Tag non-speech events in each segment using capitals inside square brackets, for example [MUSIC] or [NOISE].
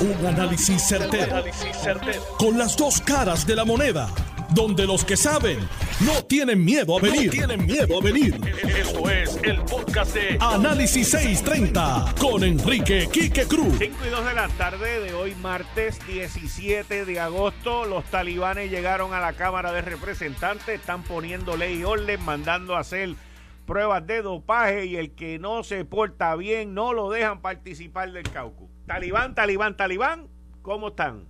Un análisis certero, Con las dos caras de la moneda. Donde los que saben no tienen miedo a venir. tienen miedo a venir. Esto es el podcast de Análisis 630 con Enrique Quique Cruz. 5 y 2 de la tarde de hoy, martes 17 de agosto. Los talibanes llegaron a la Cámara de Representantes. Están poniendo ley y orden, mandando a hacer pruebas de dopaje y el que no se porta bien no lo dejan participar del caucus. Talibán, talibán, talibán, ¿cómo están?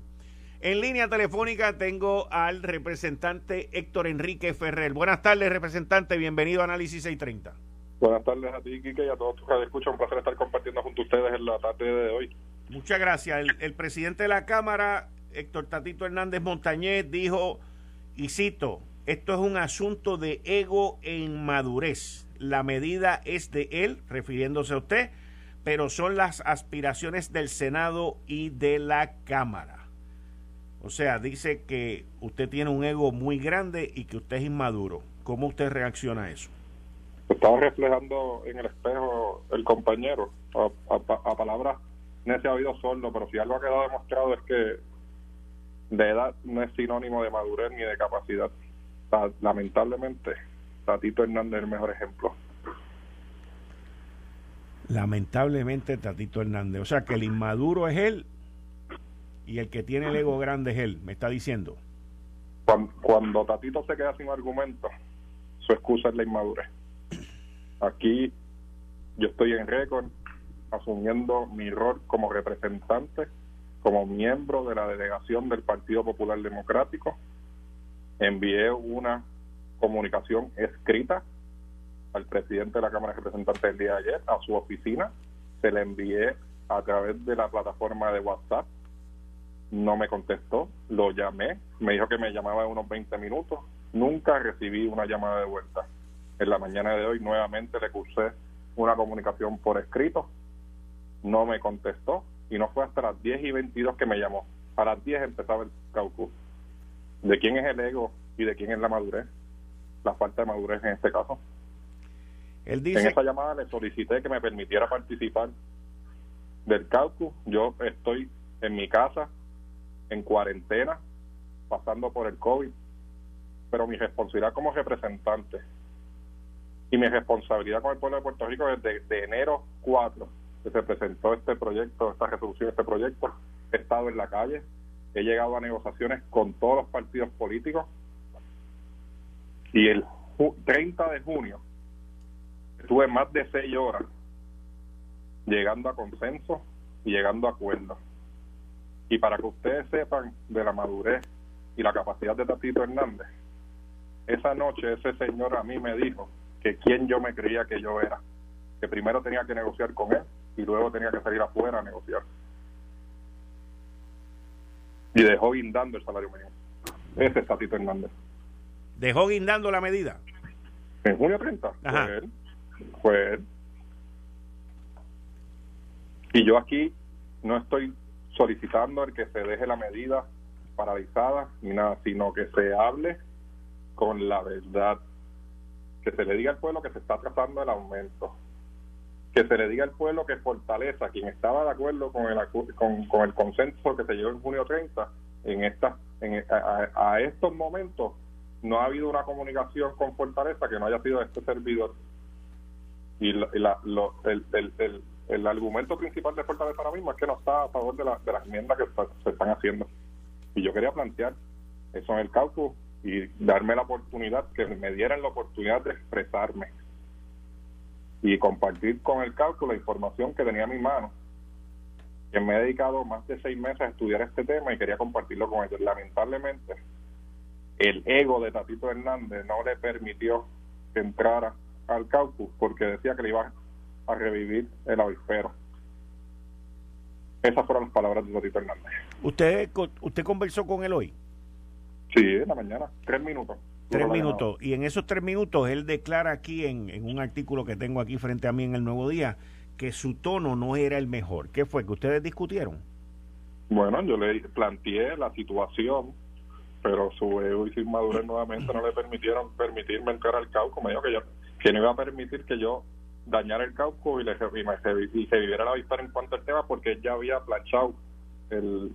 En línea telefónica tengo al representante Héctor Enrique Ferrer. Buenas tardes, representante, bienvenido a Análisis 630. Buenas tardes a ti, Kike, y a todos los que escuchan. Un placer estar compartiendo junto a ustedes en la tarde de hoy. Muchas gracias. El, presidente de la Cámara, Héctor Tatito Hernández Montañez, dijo, y cito, esto es un asunto de ego e inmadurez. La medida es de él, refiriéndose a usted, pero son las aspiraciones del Senado y de la Cámara. O sea, dice que usted tiene un ego muy grande y que usted es inmaduro. ¿Cómo usted reacciona a eso? Estaba reflejando en el espejo el compañero. A, palabras no se ha oído sordo, pero si algo ha quedado demostrado es que de edad no es sinónimo de madurez ni de capacidad. lamentablemente, Tatito Hernández es el mejor ejemplo. Lamentablemente, Tatito Hernández. O sea, que el inmaduro es él y el que tiene el ego grande es él, me está diciendo. Cuando, Tatito se queda sin argumento, su excusa es la inmadurez. Aquí yo estoy en récord asumiendo mi rol como representante, como miembro de la delegación del Partido Popular Democrático. Envié una comunicación escrita al presidente de la Cámara de Representantes el día de ayer a su oficina, se le envié a través de la plataforma de WhatsApp, no me contestó, lo llamé, me dijo que me llamaba en unos 20 minutos, nunca recibí una llamada de vuelta. En la mañana de hoy nuevamente le cursé una comunicación por escrito, no me contestó y no fue hasta las 10 y 22 que me llamó. A las 10 empezaba el caucus. ¿De quién es el ego y de quién es la madurez? La falta de madurez en este caso. En esa llamada le solicité que me permitiera participar del caucus. Yo estoy en mi casa, en cuarentena, pasando por el COVID, pero mi responsabilidad como representante y mi responsabilidad con el pueblo de Puerto Rico desde de enero 4 que se presentó este proyecto, esta resolución, este proyecto, he estado en la calle, he llegado a negociaciones con todos los partidos políticos y el 30 de junio Estuve más de seis horas llegando a consenso y llegando a acuerdos. Y para que ustedes sepan de la madurez y la capacidad de Tatito Hernández, esa noche ese señor a mí me dijo que quién yo me creía que yo era, que primero tenía que negociar con él y luego tenía que salir afuera a negociar. Y dejó guindando el salario mínimo. Ese es Tatito Hernández. ¿Dejó guindando la medida? En junio 30. Ajá. Pues, y yo aquí no estoy solicitando el que se deje la medida paralizada ni nada, sino que se hable con la verdad, que se le diga al pueblo que se está trazando el aumento, que se le diga al pueblo que Fortaleza, quien estaba de acuerdo con el, con, con el consenso que se llevó en junio 30, en esta, en, a estos momentos no ha habido una comunicación con Fortaleza que no haya sido este servidor y la, el, el, el, argumento principal de Fortaleza ahora mismo es que no está a favor de, la, de las enmiendas que se están haciendo. Y yo quería plantear eso en el cálculo y darme la oportunidad, que me dieran la oportunidad de expresarme y compartir con el cálculo la información que tenía en mi mano. Que me he dedicado más de seis meses a estudiar este tema y quería compartirlo con ellos. Lamentablemente, el ego de Tatito Hernández no le permitió que entrara al caucus porque decía que le iba a revivir el avispero. Esas fueron las palabras de Tatito Hernández. ¿Usted, ¿Usted conversó con él hoy? Sí, en la mañana, tres minutos. Tres minutos. Y en esos tres minutos él declara aquí en, en un artículo que tengo aquí frente a mí en el Nuevo Día que su tono no era el mejor. ¿Qué fue? ¿Que ustedes discutieron? Bueno, yo le planteé la situación, pero su ego y sin madurez nuevamente no le permitieron permitirme entrar al caucus. Me dijo que yo que no iba a permitir que yo dañara el cauco y, le, y, se viviera la vista en cuanto al tema porque ya había planchado el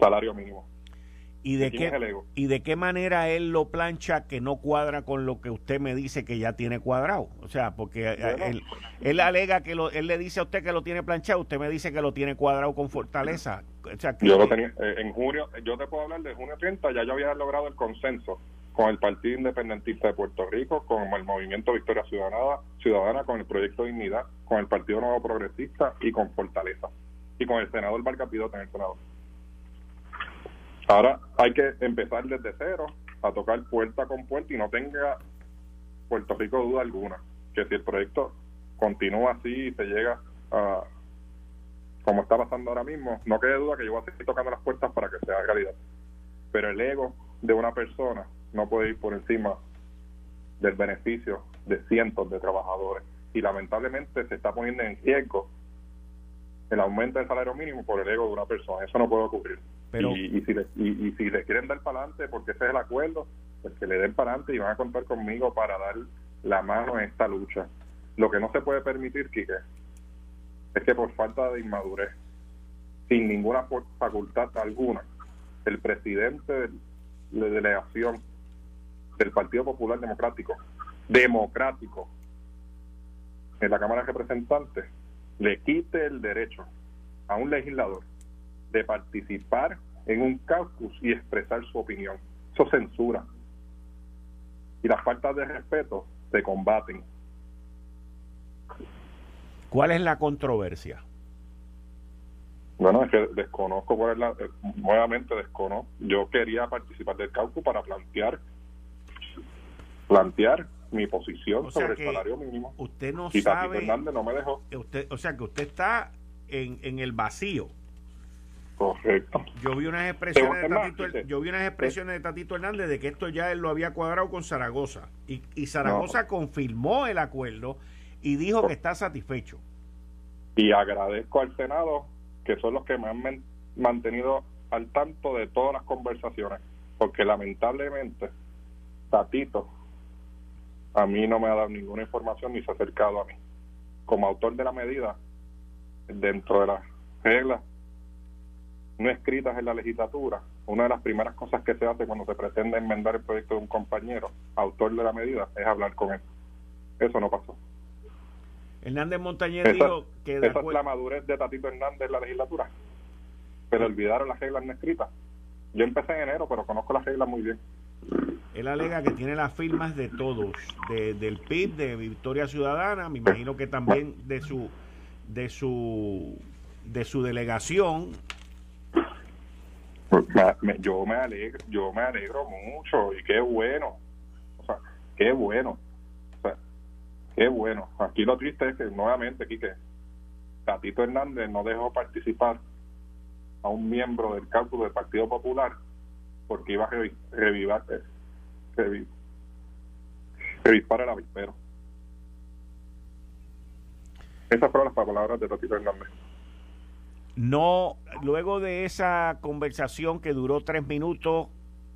salario mínimo. ¿Y de, qué, ¿Y de qué manera él lo plancha que no cuadra con lo que usted me dice que ya tiene cuadrado? O sea, porque eh, él, alega que lo, él le dice a usted que lo tiene planchado, usted me dice que lo tiene cuadrado con fortaleza. yo lo tenía, eh, en junio, yo te puedo hablar de junio 30, ya yo había logrado el consenso con el Partido Independentista de Puerto Rico, con el Movimiento Victoria Ciudadana, Ciudadana con el Proyecto Dignidad, con el Partido Nuevo Progresista y con Fortaleza. Y con el senador Barcapidota en el Senado. Ahora hay que empezar desde cero a tocar puerta con puerta y no tenga Puerto Rico duda alguna que si el proyecto continúa así y se llega a como está pasando ahora mismo, no quede duda que yo voy a seguir tocando las puertas para que sea realidad. Pero el ego de una persona no puede ir por encima del beneficio de cientos de trabajadores. Y lamentablemente se está poniendo en riesgo el aumento del salario mínimo por el ego de una persona. Eso no puede ocurrir y, si le, y, si le quieren dar para adelante, porque ese es el acuerdo, pues que le den para adelante y van a contar conmigo para dar la mano en esta lucha. Lo que no se puede permitir, Quique, es que por falta de inmadurez, sin ninguna facultad alguna, el presidente de la delegación del Partido Popular Democrático, democrático, en la Cámara de Representantes, le quite el derecho a un legislador de participar en un caucus y expresar su opinión. Eso censura. Y las faltas de respeto se combaten. ¿Cuál es la controversia? Bueno, es que desconozco cuál es la. Eh, nuevamente desconozco. Yo quería participar del caucus para plantear plantear mi posición sobre el salario mínimo. Usted no sabe. Hernández no me dejó. Usted, o sea que usted está en, en el vacío. Correcto. Yo vi unas expresiones de Tatito, yo vi unas expresiones de Tatito Hernández de que esto ya él lo había cuadrado con Zaragoza y, y Zaragoza confirmó el acuerdo y dijo que está satisfecho. Y agradezco al Senado que son los que me han mantenido al tanto de todas las conversaciones, porque lamentablemente Tatito a mí no me ha dado ninguna información ni se ha acercado a mí. Como autor de la medida, dentro de las reglas no escritas en la legislatura, una de las primeras cosas que se hace cuando se pretende enmendar el proyecto de un compañero, autor de la medida, es hablar con él. Eso no pasó. Hernández Montañez dijo que... esa es la madurez de Tatito Hernández en la legislatura. Pero olvidaron las reglas no escritas. Yo empecé en enero, pero conozco las reglas muy bien. Él alega que tiene las firmas de todos, de, del PIB, de Victoria Ciudadana, me imagino que también de su de su de su delegación yo me alegro, yo me alegro mucho y qué bueno, o sea, qué bueno, o sea, qué bueno. Aquí lo triste es que nuevamente, aquí que Tatito Hernández no dejó participar a un miembro del cálculo del Partido Popular porque iba a revivir, eh, revivar el avispero. Esas fueron las palabras de Tatito Hernández. No, luego de esa conversación que duró tres minutos,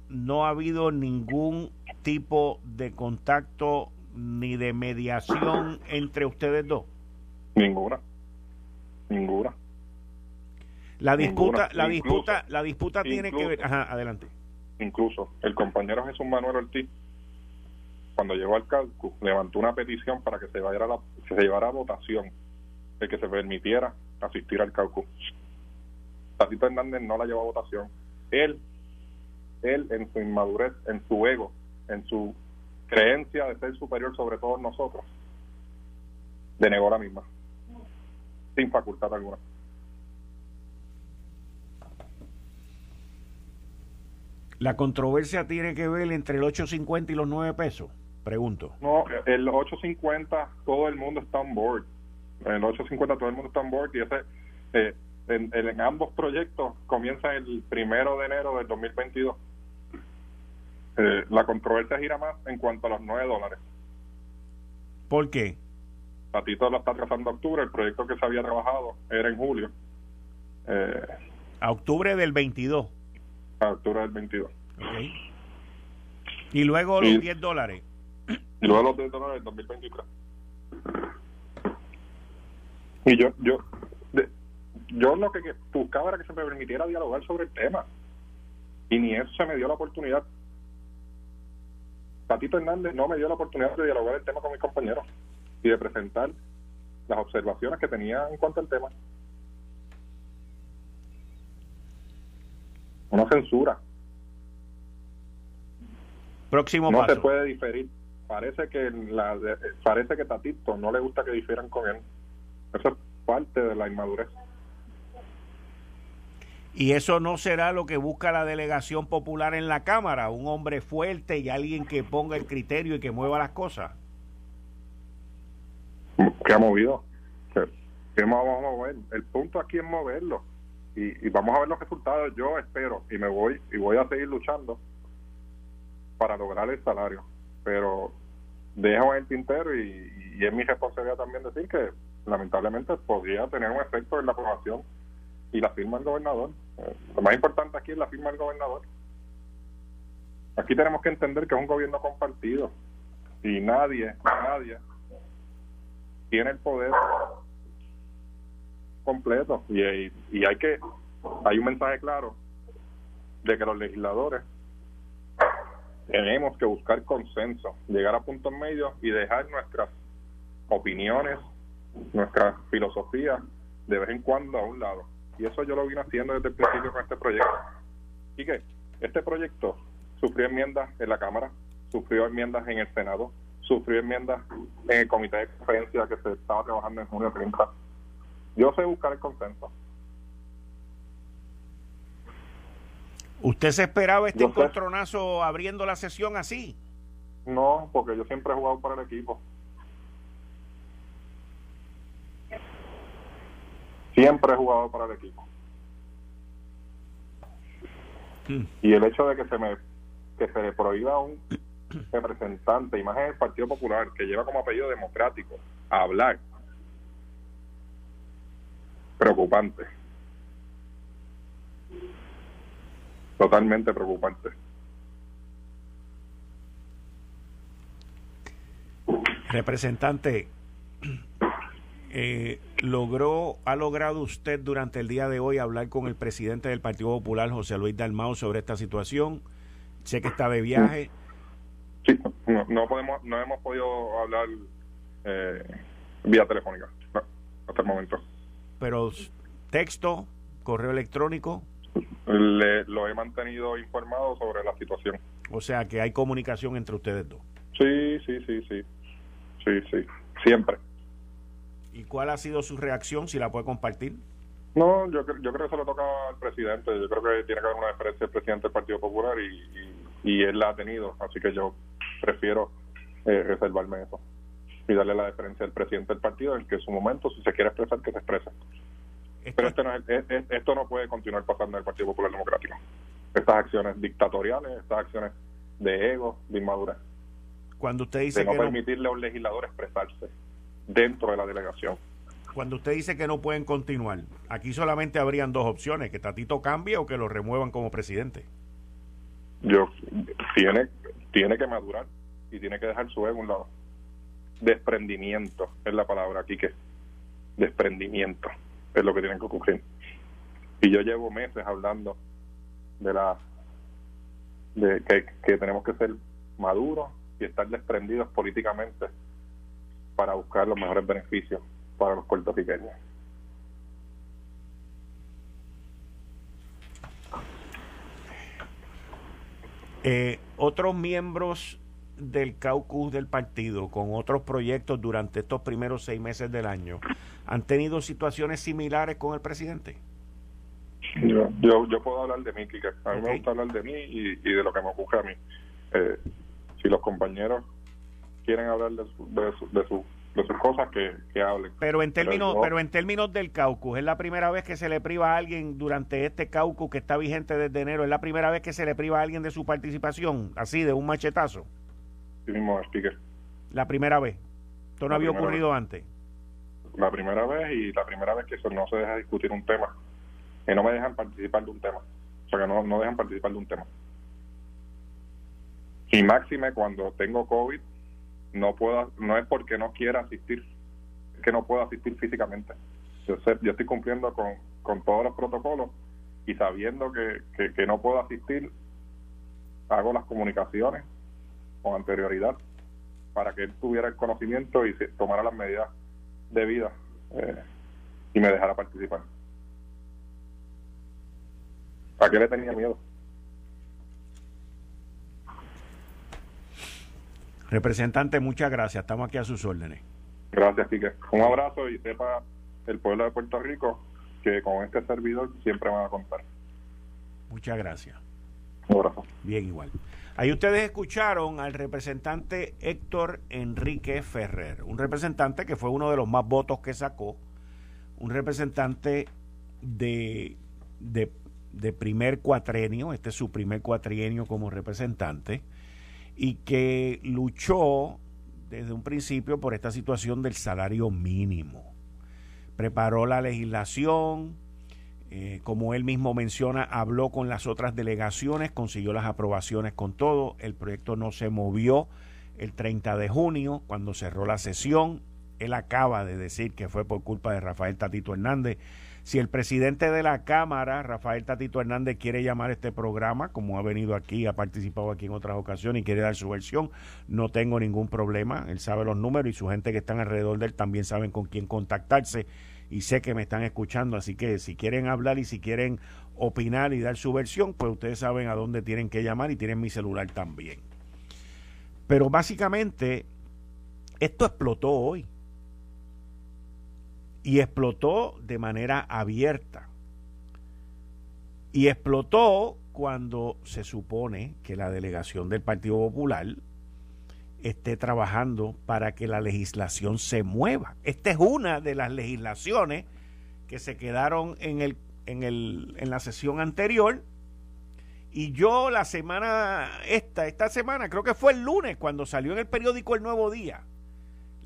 no ha habido ningún tipo de contacto ni de mediación entre ustedes dos. Ninguna, ninguna. La disputa, la disputa, la disputa tiene que ver. Ajá, adelante. Incluso el compañero Jesús Manuel Ortiz, cuando llegó al cálculo, levantó una petición para que se, vaya la, se llevara a votación de que se permitiera asistir al caucus. Tatito Hernández no la llevó a votación. Él, él en su inmadurez, en su ego, en su creencia de ser superior sobre todos nosotros, denegó la misma, sin facultad alguna. ¿La controversia tiene que ver entre el 8.50 y los 9 pesos? Pregunto. No, el 8.50 todo el mundo está on board el 850 todo el mundo está en board y ese eh, en, ambos proyectos comienza el primero de enero del 2022 eh, la controversia gira más en cuanto a los 9 dólares. ¿por qué? Patito lo está trazando a octubre el proyecto que se había trabajado era en julio. Eh, a octubre del 22 a octubre del 22 y luego los 10 dólares. y luego los 10 dólares del 2023 y yo, yo, yo lo que buscaba era que se me permitiera dialogar sobre el tema. Y ni eso se me dio la oportunidad. Patito Hernández no me dio la oportunidad de dialogar el tema con mis compañeros y de presentar las observaciones que tenía en cuanto al tema. Una censura. Próximo no se puede diferir. Parece que la, parece que Tatito no le gusta que difieran con él. Eso es parte de la inmadurez. Y eso no será lo que busca la delegación popular en la Cámara, un hombre fuerte y alguien que ponga el criterio y que mueva las cosas. ¿Qué ha movido? ¿Qué vamos a mover? El punto aquí es moverlo y, vamos a ver los resultados. Yo espero y me voy y voy a seguir luchando para lograr el salario, pero dejo en el tintero y, es mi responsabilidad también decir que lamentablemente podría tener un efecto en la aprobación y la firma del gobernador. Eh, lo más importante aquí es la firma del gobernador. Aquí tenemos que entender que es un gobierno compartido y nadie, nadie tiene el poder completo y, y hay que hay un mensaje claro de que los legisladores tenemos que buscar consenso, llegar a puntos medios y dejar nuestras opiniones, nuestra filosofía de vez en cuando a un lado. Y eso yo lo vine haciendo desde el principio con este proyecto. Y que este proyecto sufrió enmiendas en la Cámara, sufrió enmiendas en el Senado, sufrió enmiendas en el Comité de Conferencia que se estaba trabajando en junio 30 yo sé buscar el consenso. ¿Usted se esperaba este encontronazo abriendo la sesión así? No, porque yo siempre he jugado para el equipo. Siempre he jugado para el equipo. Hmm. Y el hecho de que se me que se le prohíba a un representante, imagen del Partido Popular, que lleva como apellido democrático, a hablar preocupante. Totalmente preocupante. Representante, eh, logró, ha logrado usted durante el día de hoy hablar con el presidente del Partido Popular, José Luis Dalmau, sobre esta situación. Sé que está de viaje. Sí, no, podemos, no hemos podido hablar eh, vía telefónica hasta el momento pero texto, correo electrónico. Le, lo he mantenido informado sobre la situación. O sea que hay comunicación entre ustedes dos. Sí, sí, sí, sí. Sí, sí. Siempre. ¿Y cuál ha sido su reacción, si la puede compartir? No, yo, yo creo que se lo toca al presidente. Yo creo que tiene que haber una diferencia del presidente del Partido Popular y, y, él la ha tenido. Así que yo prefiero eh, reservarme eso y darle la deferencia al presidente del partido, en que en su momento, si se quiere expresar, que se exprese. Pero esto no, esto no puede continuar pasando en el Partido Popular Democrático. Estas acciones dictatoriales, estas acciones de ego, de inmadurez. Cuando usted dice de no permitirle a un legislador expresarse dentro de la delegación. Cuando usted dice que no pueden continuar, aquí solamente habrían dos opciones, que Tatito cambie o que lo remuevan como presidente. Yo tiene tiene que madurar y tiene que dejar su ego a un lado desprendimiento es la palabra aquí que desprendimiento es lo que tiene que ocurrir y yo llevo meses hablando de la de que, tenemos que ser maduros y estar desprendidos políticamente para buscar los mejores beneficios para los puertorriqueños eh, otros miembros del caucus del partido con otros proyectos durante estos primeros seis meses del año han tenido situaciones similares con el presidente? Yo, yo, yo puedo hablar de mí, Kike. A mí me gusta hablar de mí y, de lo que me ocurre a mí. Eh, si los compañeros quieren hablar de, de, sus cosas, que, que, hablen. Pero en términos pero, en términos del caucus, ¿es la primera vez que se le priva a alguien durante este caucus que está vigente desde enero? ¿Es la primera vez que se le priva a alguien de su participación, así, de un machetazo? mismo speaker. La primera vez. Esto no había ocurrido antes. La primera vez y la primera vez que eso no se deja discutir un tema. Que no me dejan participar de un tema. O sea, que no, no dejan participar de un tema. Y máxime cuando tengo COVID, no puedo, no es porque no quiera asistir, es que no puedo asistir físicamente. Yo, sé, yo estoy cumpliendo con, con todos los protocolos y sabiendo que, que, no puedo asistir, hago las comunicaciones con anterioridad para que él tuviera el conocimiento y se tomara las medidas debidas eh, y me dejara participar. ¿A qué le tenía miedo? Representante, muchas gracias. Estamos aquí a sus órdenes. Gracias, Quique. Un abrazo y sepa el pueblo de Puerto Rico que con este servidor siempre van a contar. Muchas gracias. Un abrazo. Bien, igual. Ahí ustedes escucharon al representante Héctor Enrique Ferrer, un representante que fue uno de los más votos que sacó, un representante de, de, de primer cuatrenio, este es su primer cuatrienio como representante, y que luchó desde un principio por esta situación del salario mínimo. Preparó la legislación, eh, como él mismo menciona, habló con las otras delegaciones, consiguió las aprobaciones con todo, el proyecto no se movió el 30 de junio, cuando cerró la sesión, él acaba de decir que fue por culpa de Rafael Tatito Hernández si el presidente de la Cámara, Rafael Tatito Hernández, quiere llamar este programa, como ha venido aquí, ha participado aquí en otras ocasiones y quiere dar su versión, no tengo ningún problema. Él sabe los números y su gente que están alrededor de él también saben con quién contactarse y sé que me están escuchando, así que si quieren hablar y si quieren opinar y dar su versión, pues ustedes saben a dónde tienen que llamar y tienen mi celular también. Pero básicamente, esto explotó hoy y explotó de manera abierta. Y explotó cuando se supone que la delegación del Partido Popular esté trabajando para que la legislación se mueva. Esta es una de las legislaciones que se quedaron en, el, en, el, en la sesión anterior. Y yo la semana, esta, esta semana, creo que fue el lunes, cuando salió en el periódico El Nuevo Día,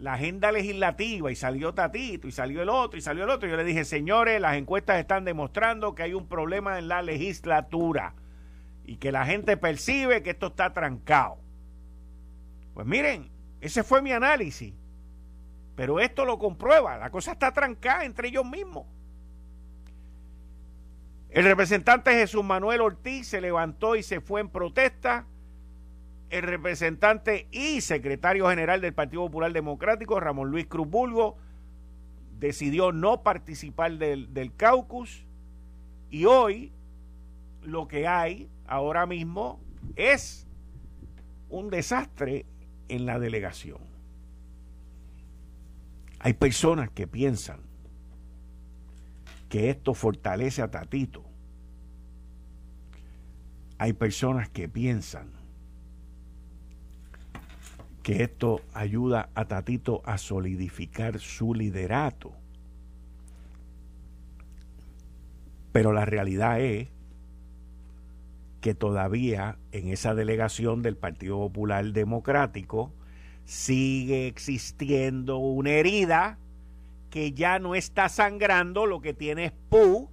la agenda legislativa y salió Tatito y salió el otro y salió el otro. Yo le dije, señores, las encuestas están demostrando que hay un problema en la legislatura y que la gente percibe que esto está trancado. Pues miren, ese fue mi análisis. Pero esto lo comprueba, la cosa está trancada entre ellos mismos. El representante Jesús Manuel Ortiz se levantó y se fue en protesta el representante y secretario general del Partido Popular Democrático, Ramón Luis Cruz Bulgo, decidió no participar del, del caucus y hoy lo que hay ahora mismo es un desastre en la delegación. Hay personas que piensan que esto fortalece a Tatito. Hay personas que piensan que esto ayuda a Tatito a solidificar su liderato. Pero la realidad es que todavía en esa delegación del Partido Popular Democrático sigue existiendo una herida que ya no está sangrando, lo que tiene es PU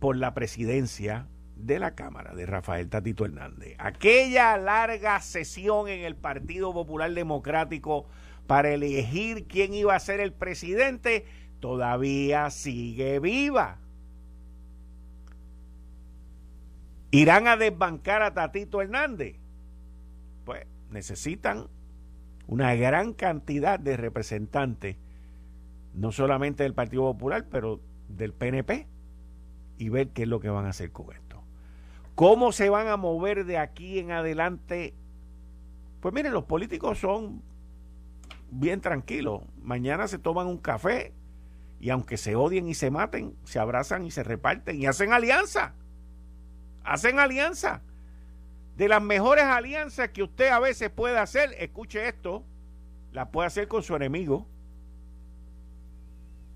por la presidencia de la Cámara de Rafael Tatito Hernández. Aquella larga sesión en el Partido Popular Democrático para elegir quién iba a ser el presidente todavía sigue viva. ¿Irán a desbancar a Tatito Hernández? Pues necesitan una gran cantidad de representantes, no solamente del Partido Popular, pero del PNP, y ver qué es lo que van a hacer con esto. ¿Cómo se van a mover de aquí en adelante? Pues miren, los políticos son bien tranquilos. Mañana se toman un café y aunque se odien y se maten, se abrazan y se reparten y hacen alianza. Hacen alianza. De las mejores alianzas que usted a veces puede hacer, escuche esto, la puede hacer con su enemigo.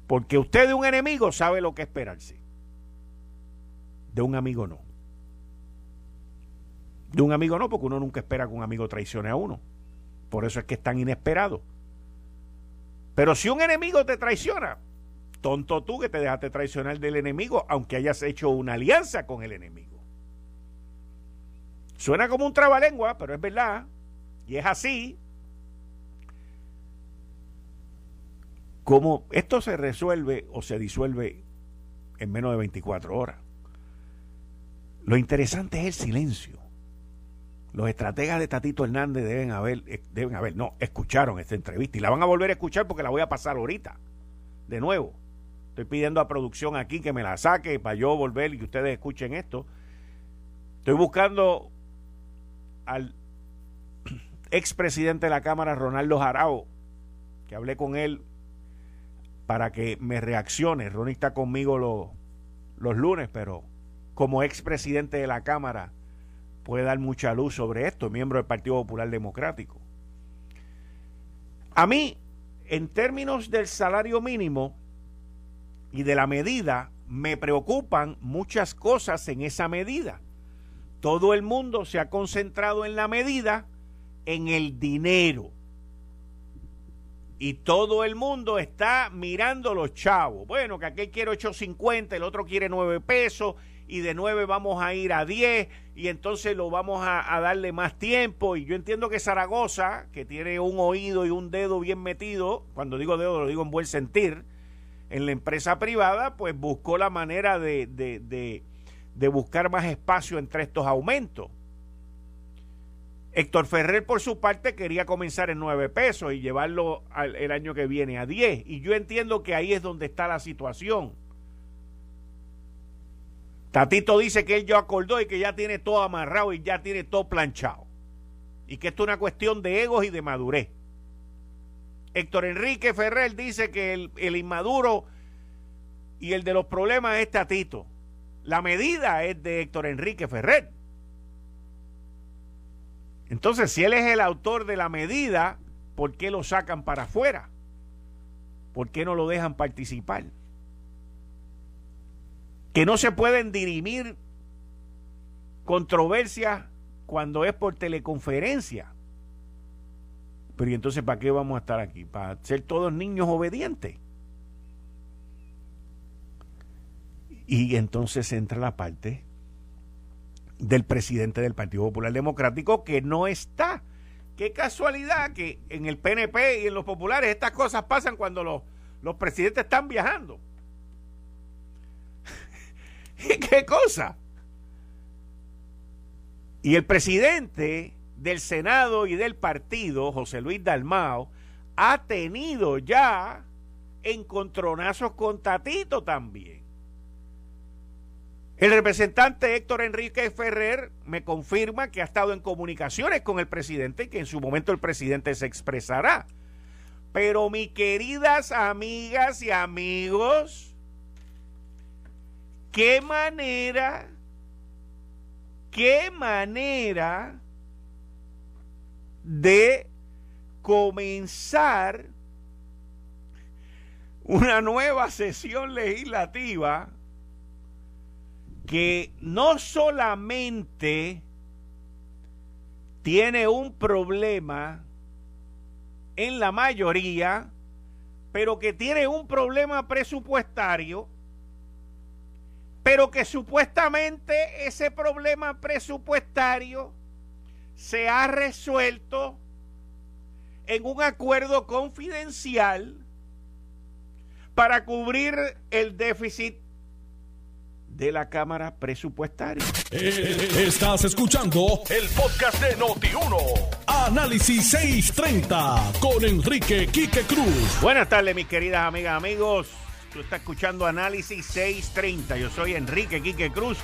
Porque usted de un enemigo sabe lo que esperarse. De un amigo no. De un amigo no, porque uno nunca espera que un amigo traicione a uno. Por eso es que es tan inesperado. Pero si un enemigo te traiciona, tonto tú que te dejaste traicionar del enemigo, aunque hayas hecho una alianza con el enemigo. Suena como un trabalengua, pero es verdad. Y es así. cómo esto se resuelve o se disuelve en menos de 24 horas. Lo interesante es el silencio. Los estrategas de Tatito Hernández deben haber, eh, deben haber, no, escucharon esta entrevista y la van a volver a escuchar porque la voy a pasar ahorita. De nuevo. Estoy pidiendo a producción aquí que me la saque para yo volver y que ustedes escuchen esto. Estoy buscando al [CLEARS THROAT] expresidente de la Cámara, Ronaldo Jarao, que hablé con él para que me reaccione. Ronnie está conmigo los, los lunes, pero como expresidente de la Cámara puede dar mucha luz sobre esto, miembro del Partido Popular Democrático. A mí, en términos del salario mínimo y de la medida, me preocupan muchas cosas en esa medida. Todo el mundo se ha concentrado en la medida, en el dinero. Y todo el mundo está mirando los chavos. Bueno, que aquel quiere 8.50, el otro quiere 9 pesos, y de 9 vamos a ir a 10 y entonces lo vamos a, darle más tiempo. Y yo entiendo que Zaragoza, que tiene un oído y un dedo bien metido, cuando digo dedo lo digo en buen sentir, en la empresa privada, pues buscó la manera de, de, de, buscar más espacio entre estos aumentos. Héctor Ferrer, por su parte, quería comenzar en 9 pesos y llevarlo el año que viene a 10. Y yo entiendo que ahí es donde está la situación Tatito dice que él ya acordó y que ya tiene todo amarrado y ya tiene todo planchado. Y que esto es una cuestión de egos y de madurez. Héctor Enrique Ferrer dice que el, inmaduro y el de los problemas es Tatito. La medida es de Héctor Enrique Ferrer. Entonces, si él es el autor de la medida, ¿por qué lo sacan para afuera? ¿Por qué no lo dejan participar? Que no se pueden dirimir controversias cuando es por teleconferencia. Pero ¿y entonces para qué vamos a estar aquí? ¿Para ser todos niños obedientes? Y entonces entra la parte del presidente del Partido Popular Democrático que no está. Qué casualidad que en el PNP y en los populares estas cosas pasan cuando los, los presidentes están viajando. [LAUGHS] ¿Qué cosa? Y el presidente del Senado y del partido, José Luis Dalmao, ha tenido ya encontronazos con Tatito también. El representante Héctor Enrique Ferrer me confirma que ha estado en comunicaciones con el presidente y que en su momento el presidente se expresará. Pero mis queridas amigas y amigos, qué manera, qué manera de comenzar una nueva sesión legislativa que no solamente tiene un problema en la mayoría, pero que tiene un problema presupuestario pero que supuestamente ese problema presupuestario se ha resuelto en un acuerdo confidencial para cubrir el déficit de la Cámara Presupuestaria. Eh, estás escuchando el podcast de Noti1. Análisis 630 con Enrique Quique Cruz. Buenas tardes, mis queridas amigas, amigos. Tú estás escuchando Análisis 630. Yo soy Enrique Quique Cruz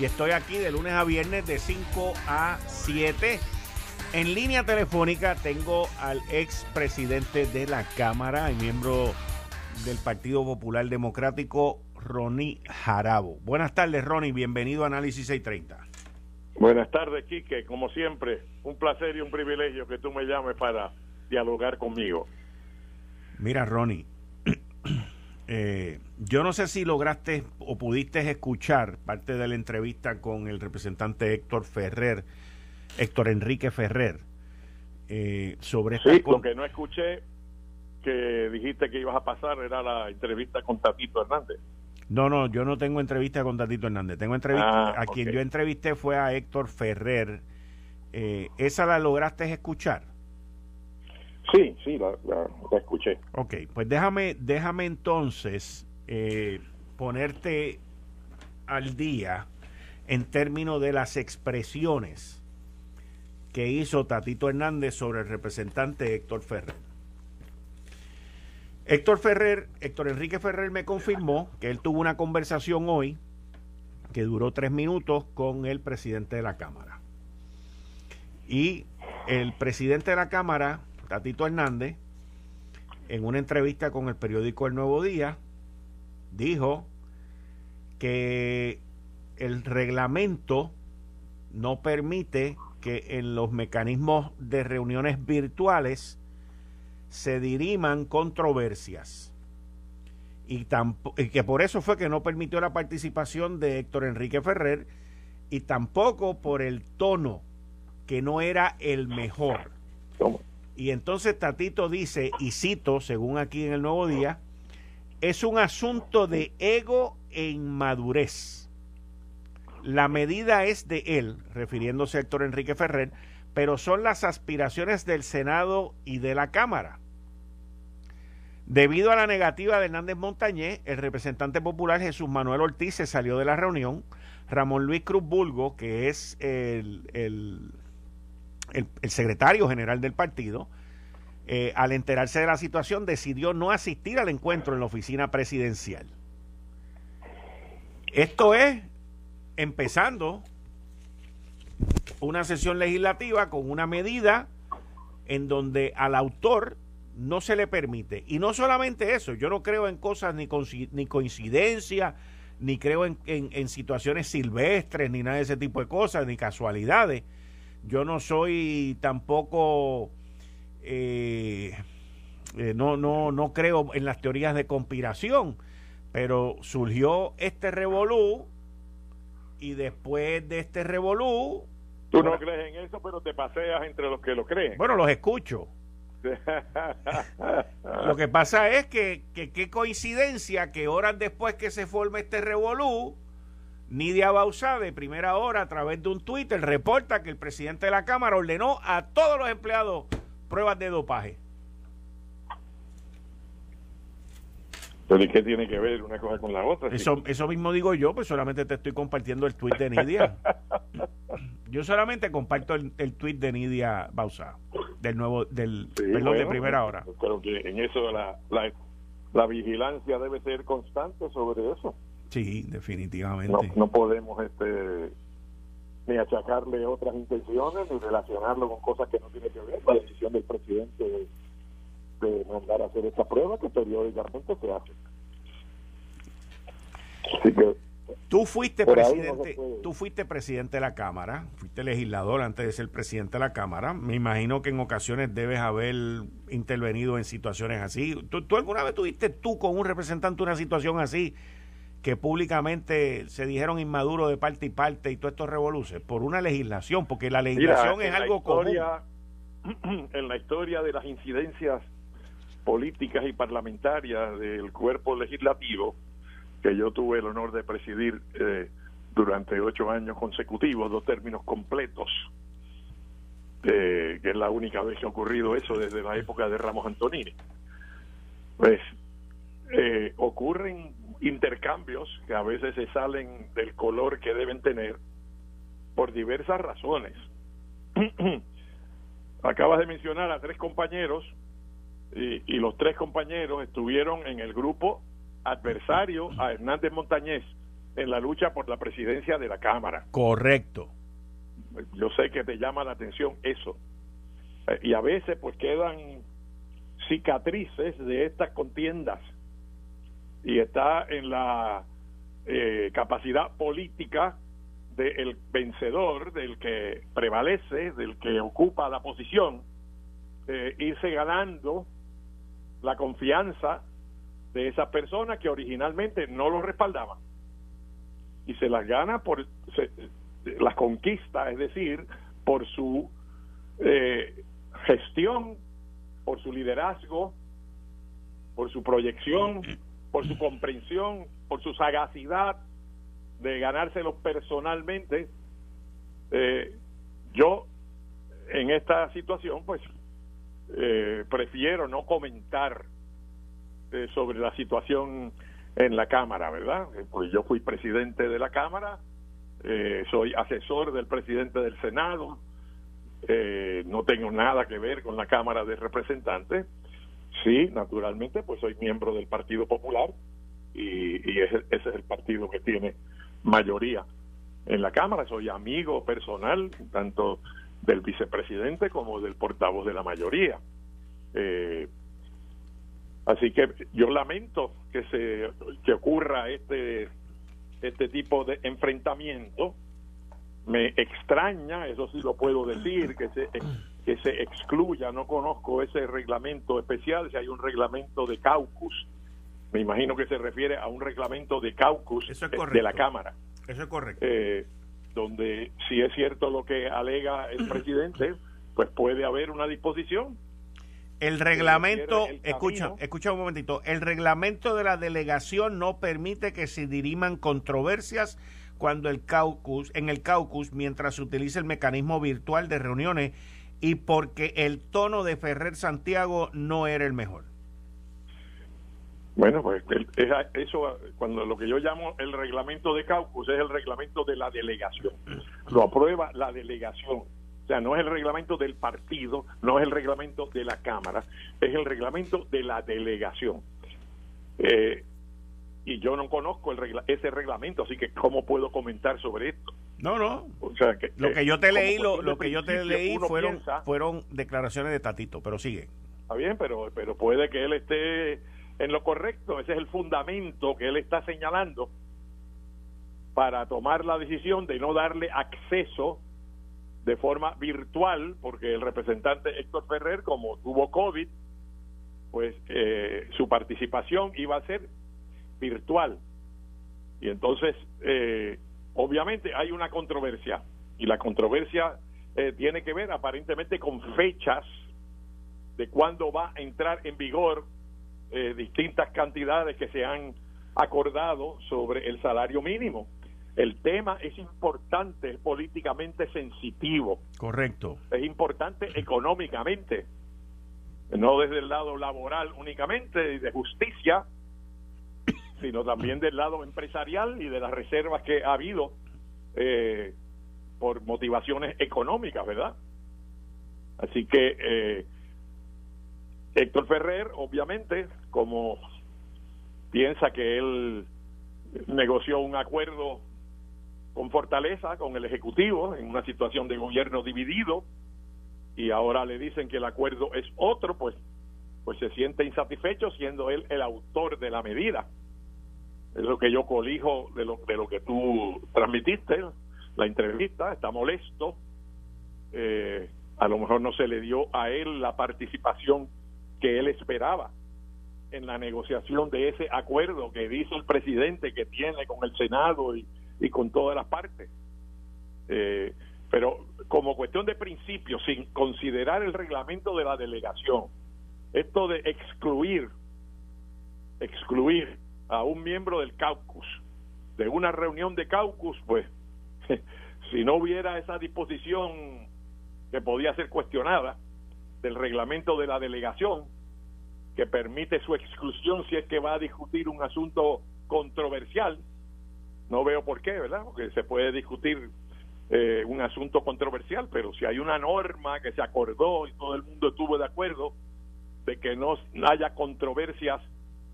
y estoy aquí de lunes a viernes de 5 a 7. En línea telefónica tengo al ex presidente de la Cámara y miembro del Partido Popular Democrático, Ronnie Jarabo. Buenas tardes, Ronnie. Bienvenido a Análisis 630. Buenas tardes, Quique. Como siempre, un placer y un privilegio que tú me llames para dialogar conmigo. Mira, Ronnie, eh, yo no sé si lograste o pudiste escuchar parte de la entrevista con el representante Héctor Ferrer, Héctor Enrique Ferrer, eh, sobre Sí, lo que no escuché que dijiste que ibas a pasar era la entrevista con Tatito Hernández. No, no, yo no tengo entrevista con Tatito Hernández. Tengo entrevista. Ah, a quien yo entrevisté fue a Héctor Ferrer. Eh, ¿Esa la lograste escuchar? Sí, sí, la, escuché. Ok, pues déjame, déjame entonces eh, ponerte al día en términos de las expresiones que hizo Tatito Hernández sobre el representante Héctor Ferrer. Héctor Ferrer, Héctor Enrique Ferrer me confirmó que él tuvo una conversación hoy que duró tres minutos con el presidente de la Cámara. Y el presidente de la Cámara, Tatito Hernández, en una entrevista con el periódico El Nuevo Día, dijo que el reglamento no permite que en los mecanismos de reuniones virtuales se diriman controversias. Y, que por eso fue que no permitió la participación de Héctor Enrique Ferrer y tampoco por el tono que no era el mejor. Y entonces Tatito dice, y cito, según aquí en el Nuevo Día, es un asunto de ego e inmadurez. La medida es de él, refiriéndose a Héctor Enrique Ferrer, pero son las aspiraciones del Senado y de la Cámara. Debido a la negativa de Hernández Montañé, el representante popular Jesús Manuel Ortiz se salió de la reunión. Ramón Luis Cruz Bulgo, que es el, el, secretario general del partido, eh, al enterarse de la situación decidió no asistir al encuentro en la oficina presidencial. Esto es empezando una sesión legislativa con una medida en donde al autor no se le permite. Y no solamente eso, yo no creo en cosas ni, ni coincidencia, ni creo en, situaciones silvestres, ni nada de ese tipo de cosas, ni casualidades. Yo no soy tampoco, eh, eh, no, no, no creo en las teorías de conspiración, pero surgió este revolú y después de este revolú... Tú no crees en eso, pero te paseas entre los que lo creen. Bueno, los escucho. [LAUGHS] Lo que pasa es que, qué coincidencia que horas después que se forme este revolú, Nidia Bausá de primera hora a través de un Twitter reporta que el presidente de la Cámara ordenó a todos los empleados pruebas de dopaje. Pero ¿y qué tiene que ver una cosa con la otra? Eso, eso mismo digo yo, pues solamente te estoy compartiendo el tweet de Nidia. [LAUGHS] yo solamente comparto el, el tweet de Nidia Bausa, del nuevo, del, perdón, de primera hora. Creo que en eso la, la, la, vigilancia debe ser constante sobre eso. Sí, definitivamente. No, no podemos este ni achacarle otras intenciones ni relacionarlo con cosas que no tienen que ver. La decisión del presidente de mandar a hacer esta prueba que periódicamente se hace. Así que Tú fuiste presidente, tú fuiste presidente de la Cámara, fuiste legislador antes de ser presidente de la Cámara. Me imagino que en ocasiones debes haber intervenido en situaciones así. ¿Tú, alguna vez tuviste tú con un representante una situación así que públicamente se dijeron inmaduro de parte y parte y todo esto revoluce por una legislación? Porque la legislación es algo común. [CLEARS THROAT] En la historia de las incidencias políticas y parlamentarias del cuerpo legislativo, que yo tuve el honor de presidir eh, durante ocho años consecutivos, dos términos completos, eh, que es la única vez que ha ocurrido eso desde la época de Ramos Antonini. Pues eh, ocurren intercambios que a veces se salen del color que deben tener por diversas razones. [CLEARS THROAT] Acabas de mencionar a tres compañeros y, los tres compañeros estuvieron en el grupo adversario a Hernández Montañez en la lucha por la presidencia de la Cámara. Correcto. Yo sé que te llama la atención eso. Eh, y a veces pues quedan cicatrices de estas contiendas. Y está en la eh, capacidad política del vencedor, del que prevalece, del que ocupa la posición, eh, irse ganando la confianza de esas personas que originalmente no lo respaldaban. Y se las gana por las conquista, es decir, por su eh, gestión, por su liderazgo, por su proyección, por su comprensión, por su sagacidad de ganárselo personalmente. Eh, yo, en esta situación, pues eh, prefiero no comentar eh, sobre la situación en la Cámara, ¿verdad? Eh, pues yo fui presidente de la Cámara, soy asesor del presidente del Senado, no tengo nada que ver con la Cámara de Representantes. Sí, naturalmente, pues soy miembro del Partido Popular y, ese, ese es el partido que tiene mayoría en la Cámara. Soy amigo personal tanto del vicepresidente como del portavoz de la mayoría. Eh, así que yo lamento que se que ocurra este este tipo de enfrentamiento. Me extraña, eso sí lo puedo decir, que se que se excluya. No conozco ese reglamento especial. Si hay un reglamento de caucus, me imagino que se refiere a un reglamento de caucus de la Cámara. Eso es correcto. Eh, donde si es cierto lo que alega el [CLEARS THROAT] presidente, pues puede haber una disposición. El reglamento, escucha, escucha un momentito, el reglamento de la delegación no permite que se diriman controversias cuando el caucus, en el caucus, mientras se utiliza el mecanismo virtual de reuniones y porque el tono de Ferrer Santiago no era el mejor. Bueno, pues eso, cuando lo que yo llamo el reglamento de caucus es el reglamento de la delegación. Lo aprueba la delegación. O sea, no es el reglamento del partido, no es el reglamento de la Cámara, es el reglamento de la delegación. Eh, y yo no conozco el ese reglamento, así que ¿cómo puedo comentar sobre esto? No, no. O sea, que, lo que yo te leí, lo, que yo te leí fueron, fueron declaraciones de Tatito, pero sigue. Está bien, pero, pero puede que él esté en lo correcto. Ese es el fundamento que él está señalando para tomar la decisión de no darle acceso de forma virtual, porque el representante Héctor Ferrer, como tuvo COVID, pues eh, su participación iba a ser virtual. Y entonces, eh, obviamente hay una controversia, y la controversia eh, tiene que ver aparentemente con fechas de cuándo va a entrar en vigor eh, distintas cantidades que se han acordado sobre el salario mínimo. El tema es importante, es políticamente sensitivo. Correcto. Es importante económicamente, no desde el lado laboral únicamente y de justicia, sino también del lado empresarial y de las reservas que ha habido eh, por motivaciones económicas, ¿verdad? Así que eh, Héctor Ferrer, obviamente, como piensa que él negoció un acuerdo con fortaleza con el Ejecutivo en una situación de gobierno dividido y ahora le dicen que el acuerdo es otro, pues, pues se siente insatisfecho siendo él el autor de la medida. Es lo que yo colijo de lo, de lo que tú transmitiste, la entrevista, está molesto, eh, a lo mejor no se le dio a él la participación que él esperaba en la negociación de ese acuerdo que dice el presidente que tiene con el Senado y, con todas las partes. Eh, pero como cuestión de principio, sin considerar el reglamento de la delegación, esto de excluir, excluir a un miembro del caucus de una reunión de caucus, pues [LAUGHS] si no hubiera esa disposición que podía ser cuestionada, del reglamento de la delegación que permite su exclusión si es que va a discutir un asunto controversial. No veo por qué, ¿verdad? Porque se puede discutir eh, un asunto controversial, pero si hay una norma que se acordó y todo el mundo estuvo de acuerdo de que no haya controversias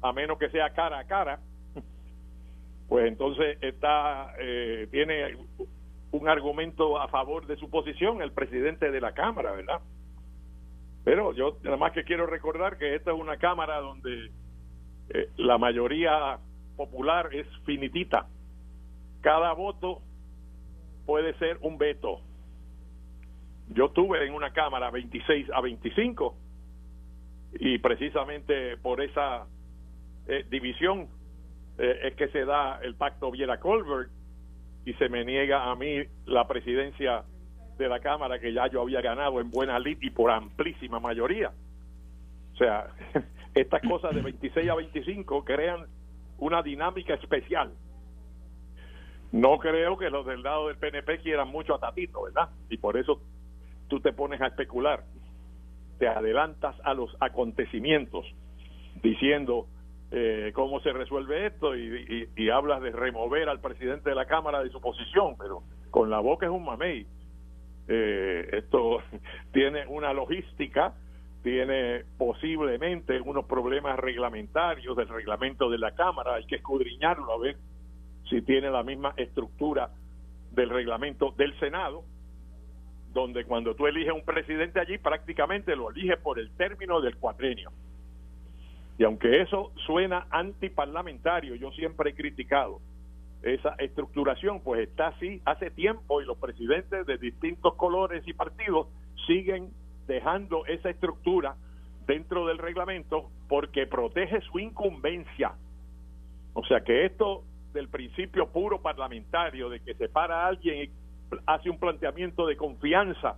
a menos que sea cara a cara, pues entonces está eh, tiene un argumento a favor de su posición el presidente de la Cámara, ¿verdad? Pero yo nada más que quiero recordar que esta es una Cámara donde eh, la mayoría popular es finitita. Cada voto puede ser un veto. Yo estuve en una Cámara 26 a 25 y precisamente por esa eh, división eh, es que se da el pacto Viera-Colbert y se me niega a mí la presidencia de la Cámara que ya yo había ganado en buena lid y por amplísima mayoría. O sea, [LAUGHS] estas cosas de 26 a 25 crean una dinámica especial. No creo que los del lado del PNP quieran mucho a Tatito, ¿verdad? Y por eso tú te pones a especular. te adelantas a los acontecimientos diciendo eh, cómo se resuelve esto y, y, hablas de remover al presidente de la Cámara de su posición, pero con la boca es un mamey. Eh, esto [LAUGHS] tiene una logística, tiene posiblemente unos problemas reglamentarios del reglamento de la Cámara, hay que escudriñarlo a ver si tiene la misma estructura del reglamento del Senado, donde cuando tú eliges un presidente allí prácticamente lo eliges por el término del cuatrenio. Y aunque eso suena antiparlamentario, yo siempre he criticado esa estructuración, pues está así hace tiempo y los presidentes de distintos colores y partidos siguen dejando esa estructura dentro del reglamento porque protege su incumbencia. O sea que esto del principio puro parlamentario de que se para alguien y hace un planteamiento de confianza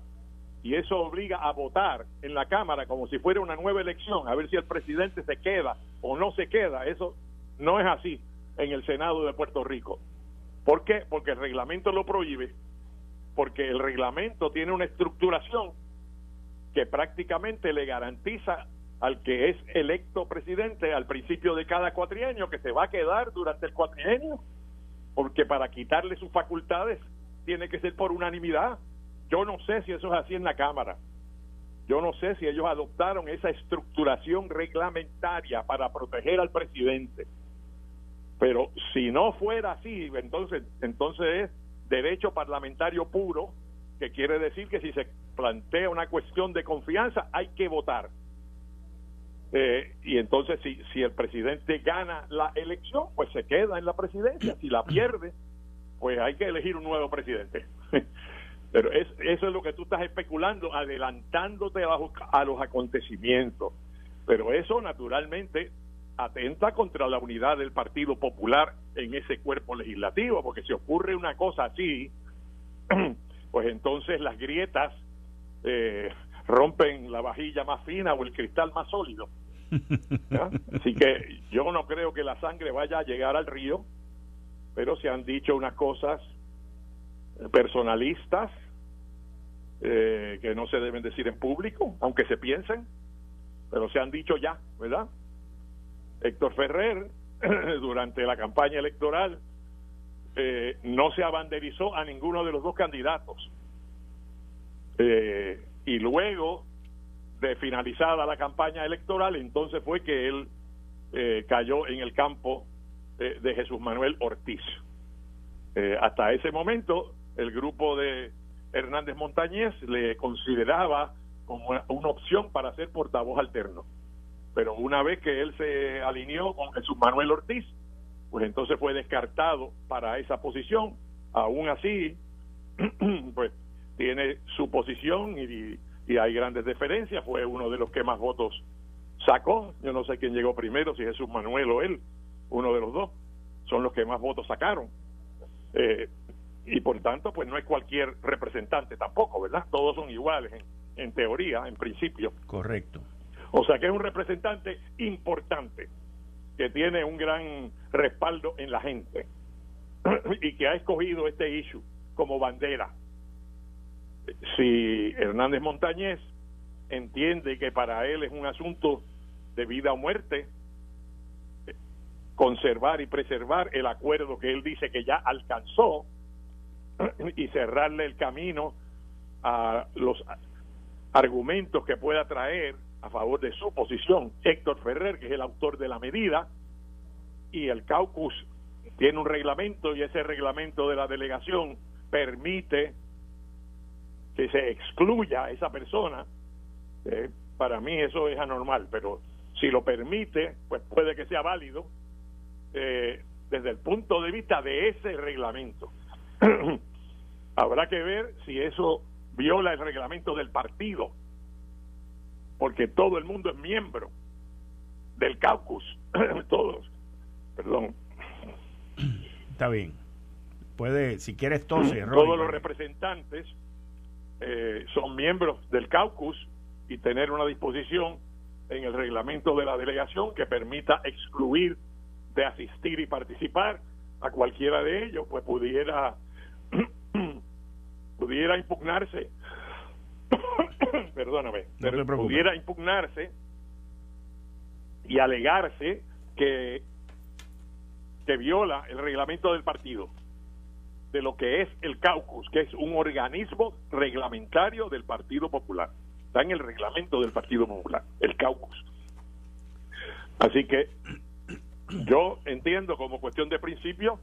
y eso obliga a votar en la Cámara como si fuera una nueva elección, a ver si el presidente se queda o no se queda. Eso no es así en el Senado de Puerto Rico. ¿Por qué? Porque el reglamento lo prohíbe, porque el reglamento tiene una estructuración que prácticamente le garantiza al que es electo presidente al principio de cada cuatrienio que se va a quedar durante el cuatrienio, porque para quitarle sus facultades tiene que ser por unanimidad. Yo no sé si eso es así en la Cámara. Yo no sé si ellos adoptaron esa estructuración reglamentaria para proteger al presidente. Pero si no fuera así, entonces, entonces es derecho parlamentario puro, que quiere decir que si se plantea una cuestión de confianza hay que votar. Eh, y entonces si, si el presidente gana la elección, pues se queda en la presidencia. Si la pierde, pues hay que elegir un nuevo presidente. [LAUGHS] Pero es, eso es lo que tú estás especulando, adelantándote a, los acontecimientos. Pero eso naturalmente atenta contra la unidad del Partido Popular en ese cuerpo legislativo, porque si ocurre una cosa así, [CLEARS THROAT] pues entonces las grietas eh, rompen la vajilla más fina o el cristal más sólido. Así que yo no creo que la sangre vaya a llegar al río, pero se han dicho unas cosas personalistas eh, que no se deben decir en público, aunque se piensen, pero se han dicho ya, ¿verdad? Héctor Ferrer, [CLEARS THROAT] durante la campaña electoral, eh, no se abanderizó a ninguno de los dos candidatos. Eh, y luego de finalizada la campaña electoral, entonces fue que él cayó en el campo de Jesús Manuel Ortiz. hasta ese momento, el grupo de Hernández Montañez le consideraba como una opción para ser portavoz alterno. Pero una vez que él se alineó con Jesús Manuel Ortiz, pues entonces fue descartado para esa posición. Aún así, [CLEARS THROAT] pues tiene su posición y, y hay grandes diferencias. Fue uno de los que más votos sacó. Yo no sé quién llegó primero, si Jesús Manuel o él, uno de los dos. Son los que más votos sacaron. Eh, y por tanto pues no es cualquier representante tampoco, ¿verdad? Todos son iguales en, teoría, en principio. Correcto. O sea que es un representante importante que tiene un gran respaldo en la gente [CLEARS THROAT] y que ha escogido este issue como bandera. Si Hernández Montañez entiende que para él es un asunto de vida o muerte, conservar y preservar el acuerdo que él dice que ya alcanzó, [COUGHS] y cerrarle el camino a los argumentos que pueda traer a favor de su posición Héctor Ferrer, que es el autor de la medida, y el caucus tiene un reglamento y ese reglamento de la delegación permite que se excluya a esa persona. Eh, para mí eso es anormal, pero si lo permite, pues puede que sea válido eh, desde el punto de vista de ese reglamento. [COUGHS] Habrá que ver si eso viola el reglamento del partido, porque todo el mundo es miembro del caucus, [COUGHS] todos, perdón. Está bien. Puede, si quieres, [COUGHS] tose. Todos los representantes eh, son miembros del caucus y tener una disposición en el reglamento de la delegación que permita excluir de asistir y participar a cualquiera de ellos, pues pudiera pudiera impugnarse [COUGHS] perdóname, pero pudiera impugnarse y alegarse que, que viola el reglamento del partido, de lo que es el caucus, que es un organismo reglamentario del Partido Popular. Está en el reglamento del Partido Popular, el caucus. Así que [COUGHS] yo entiendo como cuestión de principio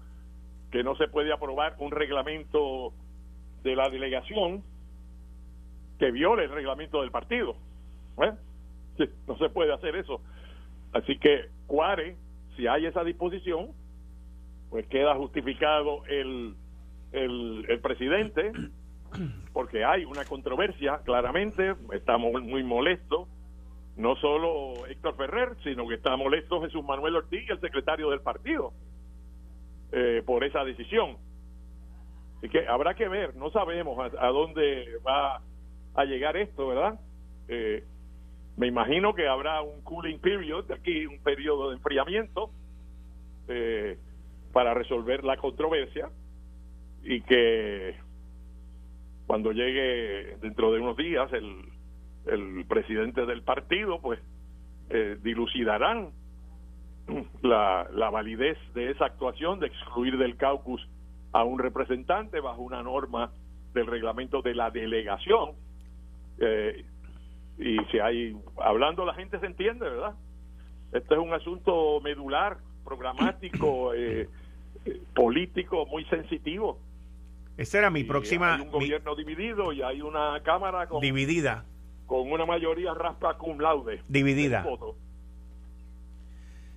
que no se puede aprobar un reglamento de la delegación que viole el reglamento del partido. ¿Eh? no se puede hacer eso. Así que, Cuare, si hay esa disposición, pues queda justificado el, el, el presidente, porque hay una controversia, claramente, estamos muy molestos, no solo Héctor Ferrer, sino que está molesto Jesús Manuel Ortiz, el secretario del partido, eh, por esa decisión. Así que habrá que ver, no sabemos a, dónde va a llegar esto, ¿verdad? Eh, me imagino que habrá un cooling period, aquí un periodo de enfriamiento eh, para resolver la controversia y que cuando llegue dentro de unos días el, el presidente del partido, pues eh, dilucidarán la, la validez de esa actuación de excluir del caucus a un representante bajo una norma del reglamento de la delegación. Eh, y si hay, hablando la gente se entiende, ¿verdad? Este es un asunto medular, programático, [CLEARS THROAT] eh, político, muy sensitivo. Esa era mi próxima. Hay un gobierno dividido y hay una cámara dividida con una mayoría raspa cum laude. Dividida.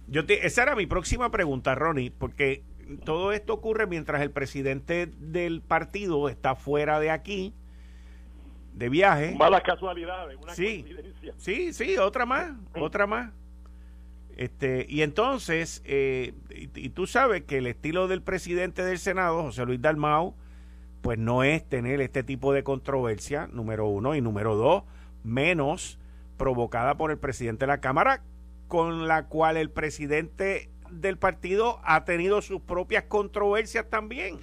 Yo te, esa era mi próxima pregunta, Ronnie, porque todo esto ocurre mientras el presidente del partido está fuera de aquí, de viaje. Malas casualidades, una sí, Sí, sí, otra más, otra más. Este, y entonces, eh, y, tú sabes que el estilo del presidente del Senado, José Luis Dalmau, pues no es tener este tipo de controversia, número uno, y número dos, menos provocada por el presidente de la Cámara, con la cual el presidente del partido ha tenido sus propias controversias también.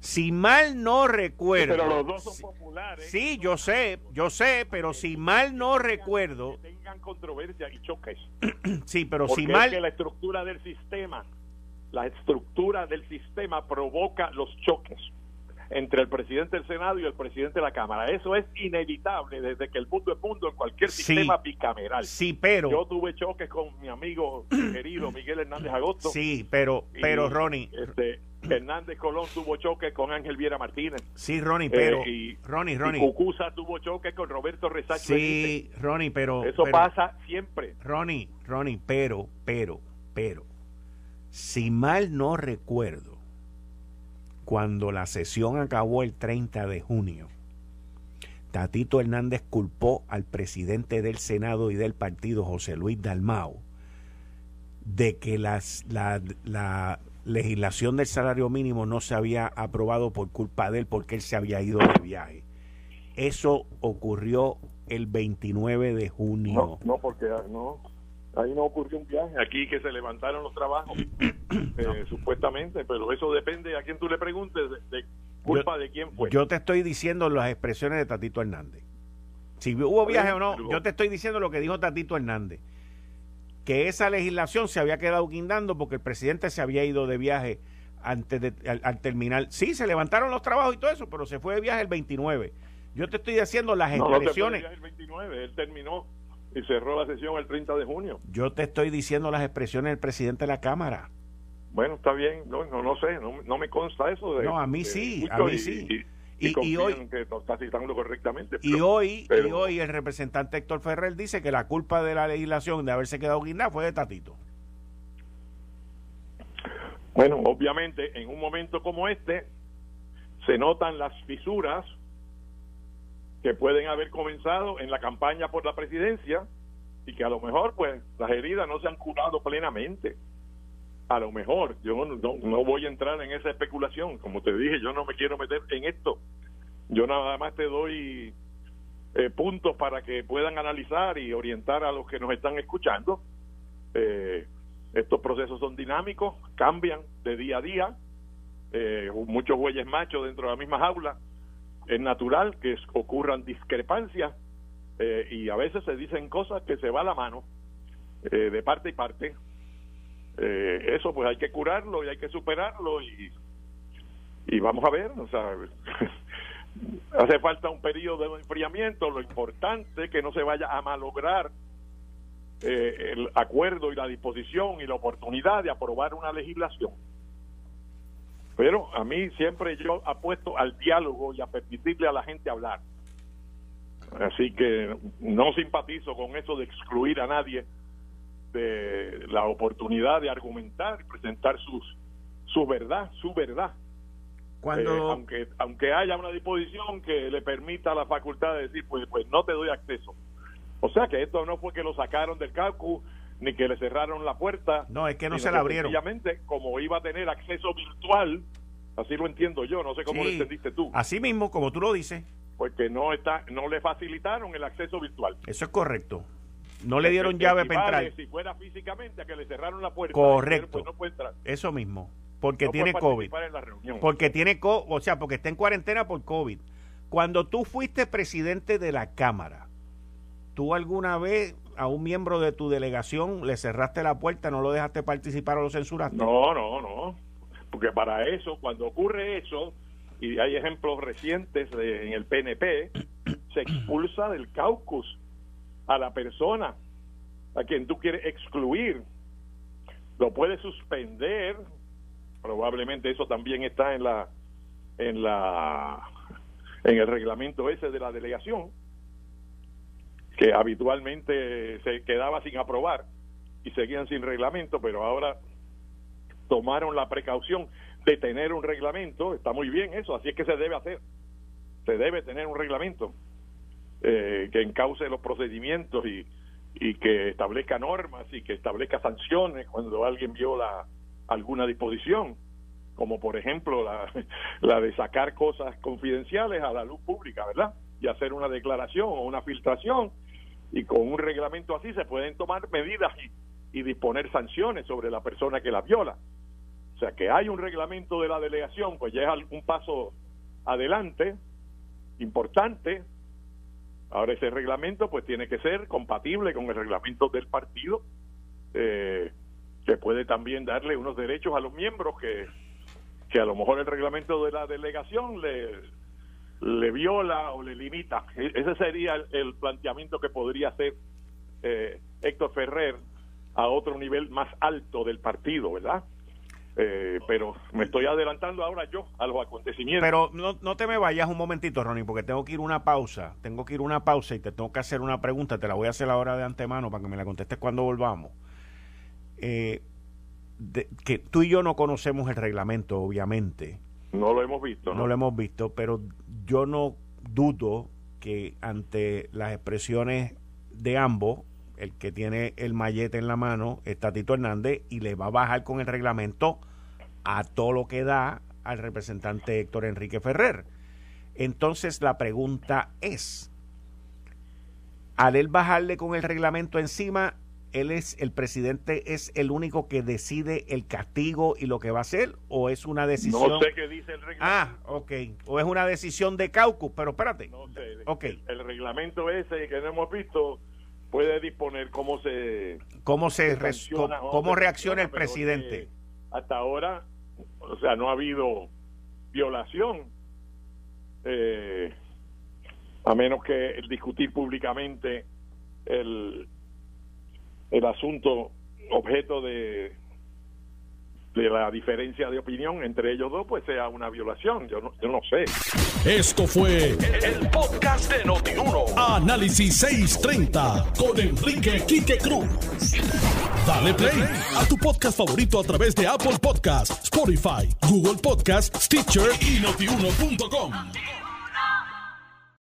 Si mal no recuerdo. Pero los dos son populares. Sí, yo sé, yo sé, pero si mal no recuerdo. Que tengan controversia y choques. [CLEARS THROAT] sí, pero si mal. Es que la estructura del sistema, la estructura del sistema provoca los choques entre el presidente del Senado y el presidente de la Cámara. Eso es inevitable desde que el mundo es mundo en cualquier sistema bicameral. Sí, pero yo tuve choques con mi amigo [CLEARS THROAT] querido Miguel Hernández Agosto. Sí, pero pero Ronnie, este Hernández Colón tuvo choques con Ángel Viera Martínez. Sí, Ronnie, pero y, Ronnie, Ronnie. Cucusa tuvo choques con Roberto Resacho. Sí, Ronnie, pero eso pasa siempre. Ronnie, Ronnie, pero, pero, pero, si mal no recuerdo cuando la sesión acabó el 30 de junio, Tatito Hernández culpó al presidente del Senado y del partido, José Luis Dalmau, de que la legislación del salario mínimo no se había aprobado por culpa de él porque él se había ido de viaje. Eso ocurrió el 29 de junio. No, no porque no, ahí no ocurrió un viaje. Aquí que se levantaron los trabajos, [COUGHS] eh, supuestamente, pero eso depende a quien tú le preguntes de, culpa de quién fue. Yo te estoy diciendo las expresiones de Tatito Hernández. Si hubo viaje o no, yo te estoy diciendo lo que dijo Tatito Hernández. Que esa legislación se había quedado guindando porque el presidente se había ido de viaje antes de, al, terminar. Sí, se levantaron los trabajos y todo eso, pero se fue de viaje el 29. Yo te estoy diciendo las expresiones. No, el 29, él terminó y cerró la sesión el 30 de junio. Yo te estoy diciendo las expresiones del presidente de la Cámara. Bueno, está bien, no, no, sé, no, me consta eso. De, no, a mí sí, a mí sí. Y, hoy que está citando correctamente. y hoy y hoy el representante Héctor Ferrer dice que la culpa de la legislación de haberse quedado guindado fue de Tatito. Bueno, obviamente en un momento como este se notan las fisuras que pueden haber comenzado en la campaña por la presidencia y que a lo mejor pues las heridas no se han curado plenamente. A lo mejor, yo no, voy a entrar en esa especulación, como te dije, yo no me quiero meter en esto. Yo nada más te doy eh, puntos para que puedan analizar y orientar a los que nos están escuchando. Eh, estos procesos son dinámicos, cambian de día a día, eh, muchos bueyes machos dentro de la misma jaula es natural que ocurran discrepancias eh, y a veces se dicen cosas que se va la mano eh, de parte y parte. Eh, eso pues hay que curarlo y hay que superarlo y, y vamos a ver, o sea, [LAUGHS] hace falta un periodo de enfriamiento, lo importante es que no se vaya a malograr el acuerdo y la disposición y la oportunidad de aprobar una legislación. Pero a mí siempre yo apuesto al diálogo y a permitirle a la gente hablar. Así que no simpatizo con eso de excluir a nadie de la oportunidad de argumentar y presentar sus, su verdad, su verdad. Cuando... Eh, aunque, aunque haya una disposición que le permita la facultad de decir, pues, pues no te doy acceso. O sea que esto no fue que lo sacaron del cálculo ni que le cerraron la puerta. No, es que no se la abrieron. Sencillamente, como iba a tener acceso virtual, así lo entiendo yo, no sé cómo lo entendiste tú. Así mismo, como tú lo dices porque no está no le facilitaron el acceso virtual. Eso es correcto. No le dieron llave para entrar. Si fuera físicamente a que le cerraron la puerta. Correcto. Pues Eso mismo. Porque tiene COVID. Porque tiene COVID, o sea, porque está en cuarentena por COVID. Cuando tú fuiste presidente de la Cámara, ¿tú alguna vez a un miembro de tu delegación le cerraste la puerta, no lo dejaste participar o lo censuraste? No, no, no. Porque para eso, cuando ocurre eso, y hay ejemplos recientes en el PNP, se expulsa del caucus a la persona a quien tú quieres excluir. Lo puedes suspender, probablemente eso también está en la en la en el reglamento ese de la delegación que habitualmente se quedaba sin aprobar y seguían sin reglamento, pero ahora tomaron la precaución de tener un reglamento, está muy bien eso, así es que se debe hacer. Se debe tener un reglamento eh, que encauce los procedimientos y, y que establezca normas y que establezca sanciones cuando alguien viola alguna disposición, como por ejemplo la, [LAUGHS] la de sacar cosas confidenciales a la luz pública, ¿verdad? Y hacer una declaración o una filtración. Y con un reglamento así se pueden tomar medidas y, disponer sanciones sobre la persona que la viola sea que hay un reglamento de la delegación, pues ya es un paso adelante, importante. Ahora ese reglamento pues tiene que ser compatible con el reglamento del partido, eh, que puede también darle unos derechos a los miembros que, que a lo mejor el reglamento de la delegación le, le viola o le limita. E-, ese sería el, planteamiento que podría hacer eh, Héctor Ferrer a otro nivel más alto del partido, ¿verdad? Eh, pero me estoy adelantando ahora yo a los acontecimientos. Pero no, no te me vayas un momentito, Ronnie, porque tengo que ir una pausa. Tengo que ir una pausa y te tengo que hacer una pregunta. Te la voy a hacer ahora de antemano para que me la contestes cuando volvamos. Eh, que tú y yo no conocemos el reglamento, obviamente. No lo hemos visto. ¿no? no lo hemos visto, pero yo no dudo que ante las expresiones de ambos, el que tiene el mallete en la mano es Tatito Hernández y le va a bajar con el reglamento a todo lo que da al representante Héctor Enrique Ferrer. Entonces la pregunta es, al él bajarle con el reglamento encima, él es el presidente es el único que decide el castigo y lo que va a hacer o es una decisión no sé qué dice el reglamento. Ah ok. O es una decisión de caucus pero espérate. No sé okay. el reglamento ese que no hemos visto puede disponer cómo se cómo se, cómo, reacciona el presidente. Hasta ahora, o sea, no ha habido violación, eh, a menos que el discutir públicamente el, el asunto objeto de de la diferencia de opinión entre ellos dos, pues sea una violación. Yo no, yo no sé. Esto fue el, podcast de Notiuno. Análisis 630 con Enrique Quique Cruz. Dale play a tu podcast favorito a través de Apple Podcasts, Spotify, Google Podcasts, Stitcher y notiuno.com.